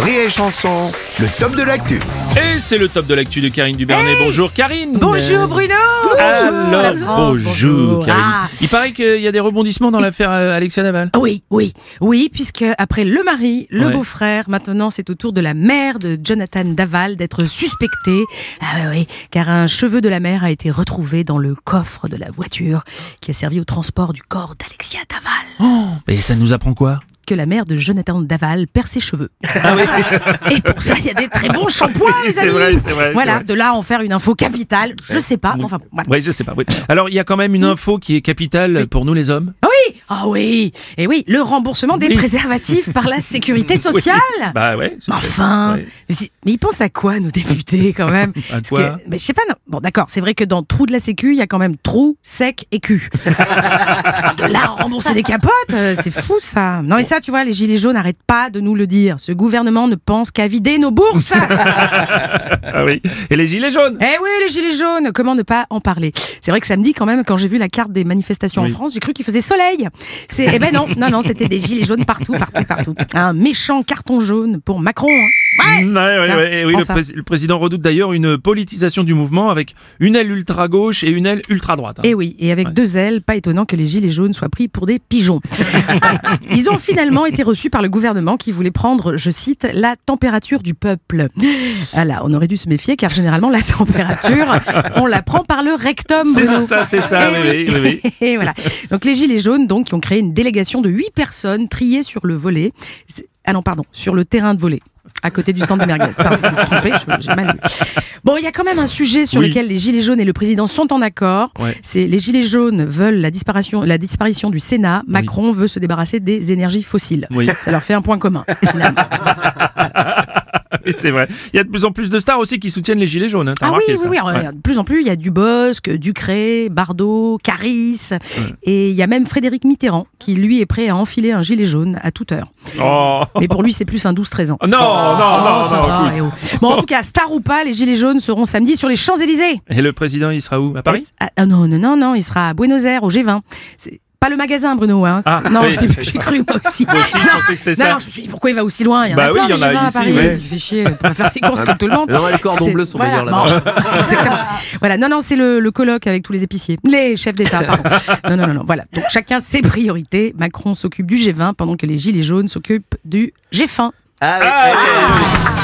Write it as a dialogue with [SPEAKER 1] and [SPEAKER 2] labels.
[SPEAKER 1] Rire et Chanson, le top de l'actu.
[SPEAKER 2] Et c'est le top de l'actu de Karine Dubernet. bonjour Karine.
[SPEAKER 3] Bonjour Bruno la France,
[SPEAKER 2] bonjour, Karine.
[SPEAKER 3] Ah.
[SPEAKER 2] Il paraît qu'il y a des rebondissements dans l'affaire euh, Alexia Naval.
[SPEAKER 3] Oui, oui, oui, puisque après le mari, le
[SPEAKER 2] Ouais.
[SPEAKER 3] beau-frère, maintenant c'est au tour de la mère de Jonathan Daval d'être suspectée. Ah oui, oui, car un cheveu de la mère a été retrouvé dans le coffre de la voiture qui a servi au transport du corps d'Alexia Daval.
[SPEAKER 2] Et ça nous apprend quoi?
[SPEAKER 3] Que la mère de Jonathan Daval perd ses cheveux.
[SPEAKER 2] Ah oui,
[SPEAKER 3] Et pour ça, il y a des très bons shampoings, les amis.
[SPEAKER 2] vrai, vrai,
[SPEAKER 3] Voilà, de là à en faire une info capitale, je sais pas. Enfin, voilà.
[SPEAKER 2] oui, je sais pas. oui. Alors, il y a quand même une info qui est capitale pour nous les hommes.
[SPEAKER 3] Oui, ah oui, et oui, le remboursement des
[SPEAKER 2] Oui.
[SPEAKER 3] préservatifs par la sécurité sociale.
[SPEAKER 2] Bah ouais.
[SPEAKER 3] Mais Enfin,
[SPEAKER 2] ouais.
[SPEAKER 3] mais mais ils pensent à quoi nos députés quand même?
[SPEAKER 2] À
[SPEAKER 3] Parce
[SPEAKER 2] quoi?
[SPEAKER 3] que- mais je sais pas. Non. Bon, d'accord, c'est vrai que dans trou de la Sécu, il y a quand même trou, sec et cul. de là rembourser des capotes, euh, c'est fou ça. Non, et ça, tu vois, les gilets jaunes n'arrêtent pas de nous le dire. Ce gouvernement ne pense qu'à vider nos bourses.
[SPEAKER 2] Ah oui. Et les gilets jaunes?
[SPEAKER 3] Eh oui, les gilets jaunes, comment ne pas en parler? C'est vrai que samedi, quand même, quand j'ai vu la carte des manifestations
[SPEAKER 2] Oui.
[SPEAKER 3] en France, j'ai cru qu'il faisait soleil. Eh ben non, non, non, c'était des gilets jaunes partout, partout, partout. Un méchant carton jaune pour Macron. hein. Ouais.
[SPEAKER 2] Ouais, ouais,
[SPEAKER 3] Tiens,
[SPEAKER 2] ouais. Et oui,
[SPEAKER 3] prends
[SPEAKER 2] le,
[SPEAKER 3] ça.
[SPEAKER 2] pré- le président redoute d'ailleurs une politisation du mouvement avec une aile ultra gauche et une aile ultra droite. hein.
[SPEAKER 3] Et oui, et avec deux ailes, pas étonnant que les gilets jaunes soient pris pour des pigeons. Ils ont finalement été reçus par le gouvernement qui voulait prendre, je cite, la température du peuple. Voilà, on aurait dû se méfier car généralement la température, on la prend par le rectum.
[SPEAKER 2] C'est ça, c'est ça,
[SPEAKER 3] Eh
[SPEAKER 2] oui, oui, oui,
[SPEAKER 3] Et voilà. Donc les gilets jaunes, donc, qui ont créé une délégation de huit personnes triées sur le volet. Ah non, pardon, sur le terrain de volet. À côté du stand de merguez. Pardon, suis trompée, je- j'ai mal lu. Bon, il y a quand même un sujet sur
[SPEAKER 2] Oui.
[SPEAKER 3] lequel les Gilets jaunes et le président sont en accord.
[SPEAKER 2] Ouais.
[SPEAKER 3] C'est les Gilets jaunes veulent la disparition, la disparition du Sénat. Macron veut se débarrasser des énergies fossiles.
[SPEAKER 2] Oui.
[SPEAKER 3] Ça leur fait un point commun. finalement.
[SPEAKER 2] C'est vrai. Il y a de plus en plus de stars aussi qui soutiennent les gilets jaunes. hein.
[SPEAKER 3] Ah oui, oui, oui.
[SPEAKER 2] Ouais.
[SPEAKER 3] De plus en plus, il y a Dubosc, Ducré, Bardot, Caris. Et il y a même Frédéric Mitterrand qui, lui, est prêt à enfiler un gilet jaune à toute heure.
[SPEAKER 2] Oh.
[SPEAKER 3] Mais pour lui, c'est plus un 12-13 ans.
[SPEAKER 2] Oh, Non, non,
[SPEAKER 3] Oh,
[SPEAKER 2] non,
[SPEAKER 3] ça
[SPEAKER 2] non.
[SPEAKER 3] va,
[SPEAKER 2] écoute.
[SPEAKER 3] eh oh. Bon, en tout cas, star ou pas, les Gilets jaunes seront samedi sur les Champs-Élysées.
[SPEAKER 2] Et le président, il sera où? À Paris?
[SPEAKER 3] Ah, ah, non, non, non, non, il sera à Buenos Aires, au G20. C'est pas le magasin, Bruno. Hein.
[SPEAKER 2] Ah,
[SPEAKER 3] non,
[SPEAKER 2] oui.
[SPEAKER 3] j'ai cru moi aussi.
[SPEAKER 2] Moi aussi, je
[SPEAKER 3] non,
[SPEAKER 2] pensais que c'était
[SPEAKER 3] non,
[SPEAKER 2] ça.
[SPEAKER 3] non, je me suis dit pourquoi il va aussi loin? Il y en
[SPEAKER 2] Bah
[SPEAKER 3] a
[SPEAKER 2] oui,
[SPEAKER 3] plein
[SPEAKER 2] il y en a
[SPEAKER 3] G20
[SPEAKER 2] ici,
[SPEAKER 3] Paris. Il fait chier, on peut faire ses courses comme tout le monde.
[SPEAKER 4] Non, les cordons
[SPEAKER 3] C'est-
[SPEAKER 4] bleus sont
[SPEAKER 3] voilà,
[SPEAKER 4] meilleurs là-bas.
[SPEAKER 3] voilà, non, non, c'est le, le colloque avec tous les épiciers, les chefs d'État. pardon. Non, non, non, non, voilà. Donc chacun ses priorités. Macron s'occupe du G20 pendant que les Gilets jaunes s'occupent du G fin.
[SPEAKER 4] Ah oui,
[SPEAKER 2] Ah,
[SPEAKER 4] ouais, ouais, ouais.